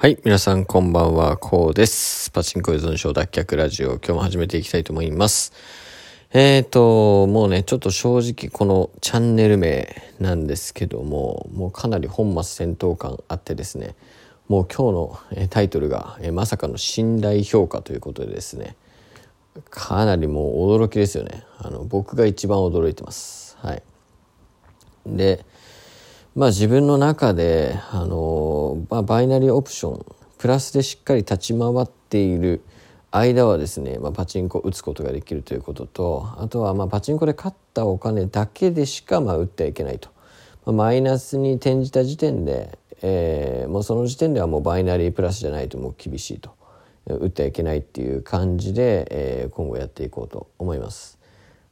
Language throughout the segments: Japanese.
はい。皆さんこんばんは、こうです。パチンコ依存症脱却ラジオ、今日も始めていきたいと思います。えーと、もうね、ちょっと正直このチャンネル名なんですけども、もうかなり本末転倒感あってですね、もう今日のタイトルが、まさかの信頼評価ということでですね、かなりもう驚きですよね。あの、僕が一番驚いてます。はい。で、まあ自分の中で、あのまあ、バイナリーオプションプラスでしっかり立ち回っている間はですね、まあ、パチンコ打つことができるということとあとはまあパチンコで勝ったお金だけでしかまあ打ってはいけないと、まあ、マイナスに転じた時点で、えー、もうその時点ではもうバイナリープラスじゃないともう厳しいと打ってはいけないっていう感じで、えー、今後やっていこうと思います。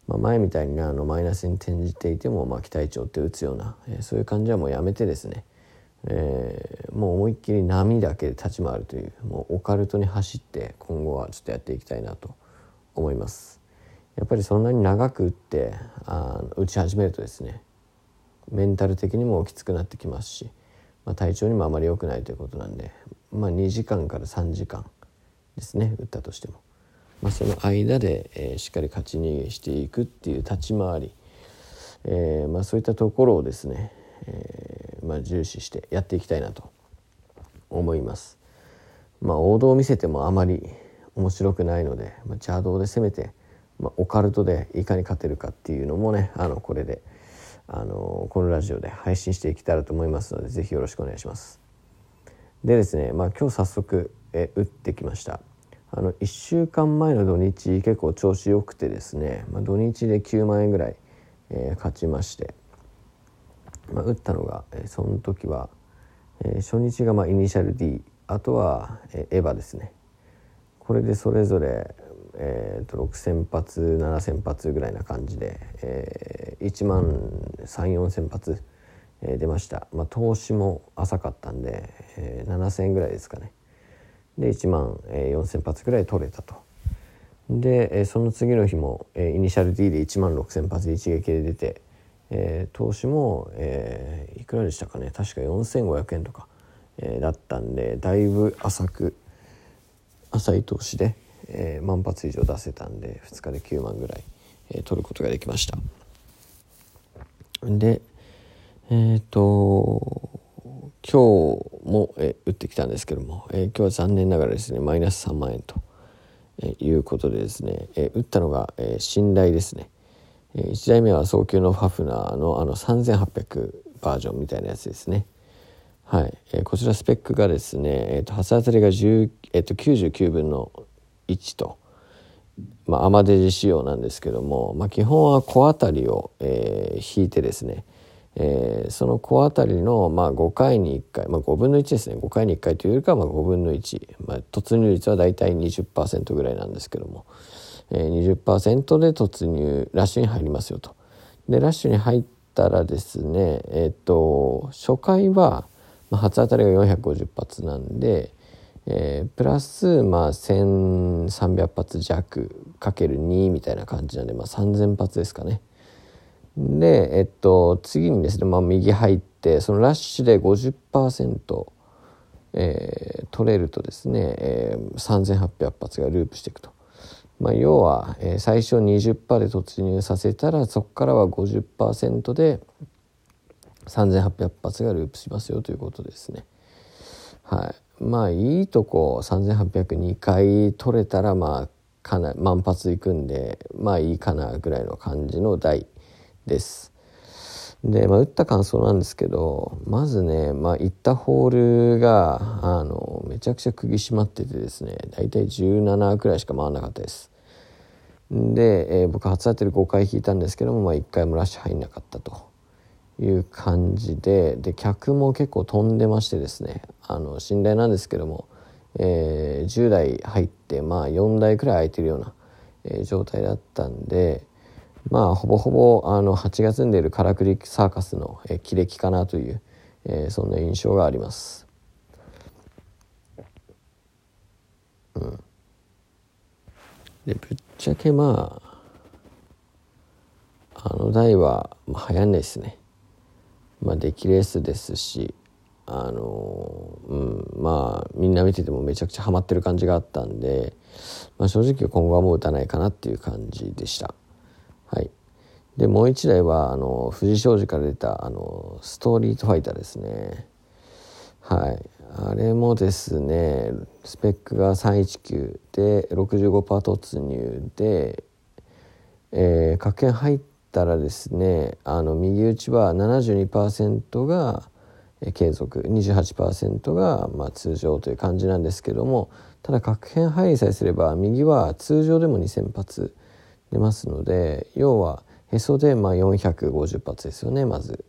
まあ、前みたいにねあのマイナスに転じていても、まあ、期待値をって打つような、えー、そういう感じはもうやめてですね、えー、もう思いっきり波だけで立ち回るというもうオカルトに走って今後はちょっとやっていきたいなと思いますやっぱりそんなに長く打ってあ打ち始めるとですねメンタル的にもきつくなってきますし、まあ、体調にもあまり良くないということなんで、まあ、2時間から3時間ですね打ったとしても。まあ、その間で、えー、しっかり勝ち逃げしていくっていう立ち回り、えーまあ、そういったところをですね、えーまあ、重視してやっていきたいなと思います。まあ、王道を見せてもあまり面白くないので、まあ、邪道で攻めて、まあ、オカルトでいかに勝てるかっていうのもねあのこれであのこのラジオで配信していけたらと思いますので是非よろしくお願いします。でですね、まあ、今日早速え打ってきました。あの1週間前の土日結構調子良くてですね、まあ、土日で9万円ぐらい、えー、勝ちまして、まあ、打ったのが、えー、その時は、えー、初日がまあイニシャル D あとは、えー、エヴァですね。これでそれぞれ、えーと、6,000発7,000発ぐらいな感じで、えー、1万3,4,000発、えー、出ました、まあ、投資も浅かったんで、えー、7,000円ぐらいですかね。で1万4,000発ぐらい取れたと。でその次の日もイニシャル D で1万6,000発一撃で出て、えー、投資も、えー、いくらでしたかね確か4,500円とか、えー、だったんでだいぶ浅く浅い投資で、えー、万発以上出せたんで2日で9万ぐらい、えー、取ることができました。でえっ、ーと今日も、え打ってきたんですけども、え今日は残念ながらですねマイナス3万円と、えいうことでですね、え打ったのが、え信頼ですね、え1台目は早急のファフナーのあの3800バージョンみたいなやつですね。はい、えこちらスペックがですね、えーと、初当たりが10、えーと、99分の1と、まあ、アマデジ仕様なんですけども、まあ、基本は小当たりを、えー、引いてですねえー、その小当たりの、まあ、5回に1回、まあ、5分の1ですね5回に1回というよりかはまあ5分の1、まあ、突入率は大体20%ぐらいなんですけども、えー、20%で突入ラッシュに入りますよと。でラッシュに入ったらですねえっ、ーと初回は、まあ、初当たりが450発なんで、えー、プラス、まあ、1300発弱かける2みたいな感じなんで、まあ、3000発ですかね。で、えっと、次にですね、まあ、右入ってそのラッシュで50%、えー、取れるとですね、えー、3800発がループしていくと。まあ、要は、えー、最初20%で突入させたらそこからは50%で3800発がループしますよということですね。はい、まあいいとこ3802回取れたらまあかな万発いくんでまあいいかなぐらいの感じの台です。で、まあ、打った感想なんですけどまずね、まあ、行ったホールがあのめちゃくちゃ釘締まっててですね大体17くらいしか回らなかったです。で、えー、僕初当たり5回引いたんですけども、まあ、1回もラッシュ入んなかったという感じでで客も結構飛んでましてですねあの信頼なんですけども、えー、10台入ってまあ4台くらい空いてるような、えー、状態だったんで。まあほぼほぼあの8月に出るカラクリサーカスの、えー、木かなという、えー、そんな印象があります。うん、でぶっちゃけまああの台は、まあ、流行んないですね。まあ出来レースですし、あの、うん、まあみんな見ててもめちゃくちゃハマってる感じがあったんで、まあ、正直今後はもう打たないかなっていう感じでした。はい、でもう一台はあの藤商事から出たあのストリートファイターですね。はい、あれもですねスペックが319で65%突入で、えー、確変入ったらですねあの右打ちは72%が継続28%がまあ通常という感じなんですけどもただ確変入りさえすれば右は通常でも2,000発出ますので要はへそでまあ450発ですよねまず。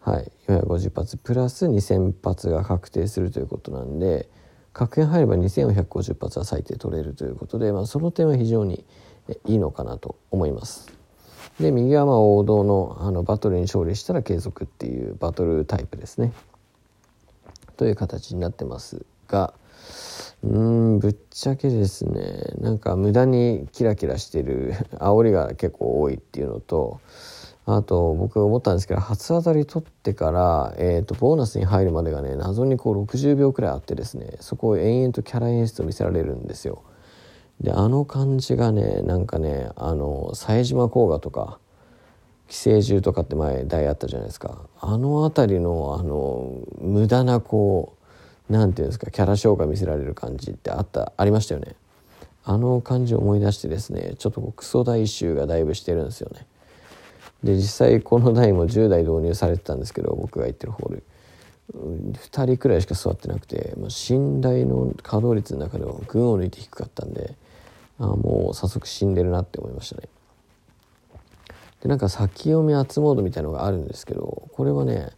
はい、450発プラス2,000発が確定するということなんで確変入れば2,450発は最低取れるということで、まあ、その点は非常にいいのかなと思います。で右はまあ王道のあのバトルに勝利したら継続っていうバトルタイプですね。という形になってますがうんぶっちゃけですねなんか無駄にキラキラしてる 煽りが結構多いっていうのとあと僕思ったんですけど初当たり取ってから、えーと、ボーナスに入るまでがね謎にこう60秒くらいあってですねそこを延々とキャラ演出を見せられるんですよ。であの感じがねなんかねあの冴島甲賀とか寄生獣とかって前代あったじゃないですかあの辺りのあの無駄なこうなんていうんですかキャラ紹介見せられる感じってあったありましたよね。あの感じを思い出してですねちょっとクソ大衆がだいぶしてるんですよね。で実際この台も10台導入されてたんですけど僕が行ってるホール2人くらいしか座ってなくて、まあ、寝台の稼働率の中では群を抜いて低かったんであもう早速死んでるなって思いましたねでなんか先読み厚モードみたいのがあるんですけどこれはね、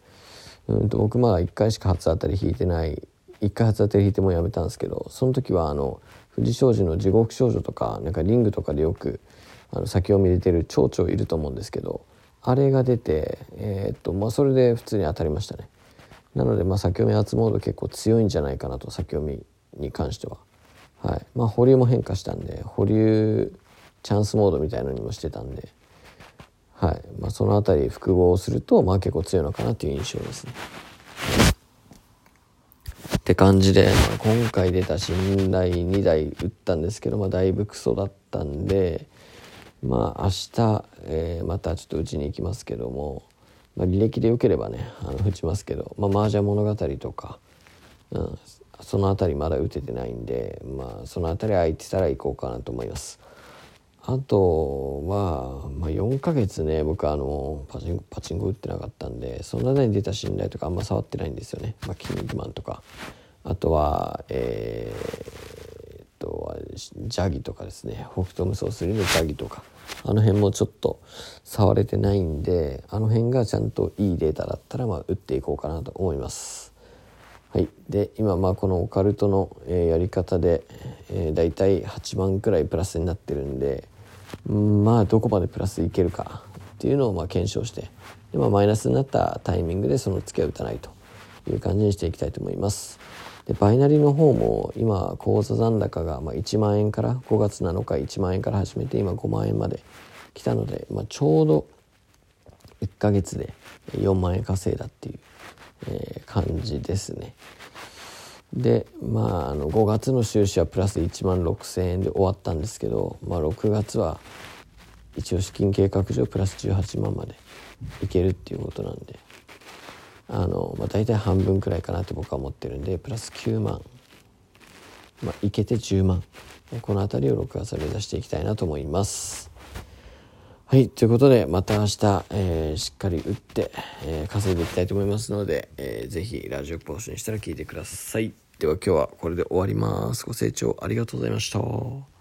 うん、と僕まだ1回しか初当たり引いてない1回初当たり引いてもやめたんですけどその時はあの藤商事の地獄少女とかなんかリングとかでよくあの先読み出てる蝶々いると思うんですけどあれが出て、えー、っとまあ、それで普通に当たりましたね。なので、まあ、先読み厚モード結構強いんじゃないかなと先読みに関しては。はい。まあ保留も変化したんで保留チャンスモードみたいのにもしてたんで。はい。まあ、その辺り複合すると、まあ、結構強いのかなという印象ですね。って感じで、まあ、今回出た信頼2台打ったんですけど、まあ、だいぶクソだったんで、まあ明日、えー、またちょっとうちに行きますけども、まあ、履歴でよければねあの打ちますけど、まあ、麻雀物語とか、うん、その辺りまだ打ててないんで、まあ、その辺り空いてたら行こうかなと思います。あとは、まあ、4ヶ月ね僕あのパチンパチンコ打ってなかったんでその間に出た信頼とかあんま触ってないんですよね、まあ、筋肉マンとか。あとはえー、っとジャギとかですね。北斗無双3のジャギとか。あの辺もちょっと触れてないんであの辺がちゃんといいデータだったらまあ打っていこうかなと思います。はい、で今まあこのオカルトの、えー、やり方で、えー、大体8万くらいプラスになってるんでまあどこまでプラスいけるかっていうのをまあ検証してで、まあ、マイナスになったタイミングでその月は打たないという感じにしていきたいと思います。でバイナリの方も今口座残高がまあ1万円から5月7日1万円から始めて今5万円まで来たので、まあ、ちょうど1ヶ月で4万円稼いだっていう、えー、感じですね。でまああの5月の収支はプラス1万6,000円で終わったんですけど、まあ、6月は一応資金計画上プラス18万までいけるっていうことなんであの、まあ、大体半分くらいかなって僕は思ってるんでプラス9万、まあ、いけて10万この辺りを6月は目指していきたいなと思います。はい。ということで、また明日、えー、しっかり打って、えー、稼いでいきたいと思いますので、えー、ぜひラジオ更新したら聞いてください。では今日はこれで終わります。ご清聴ありがとうございました。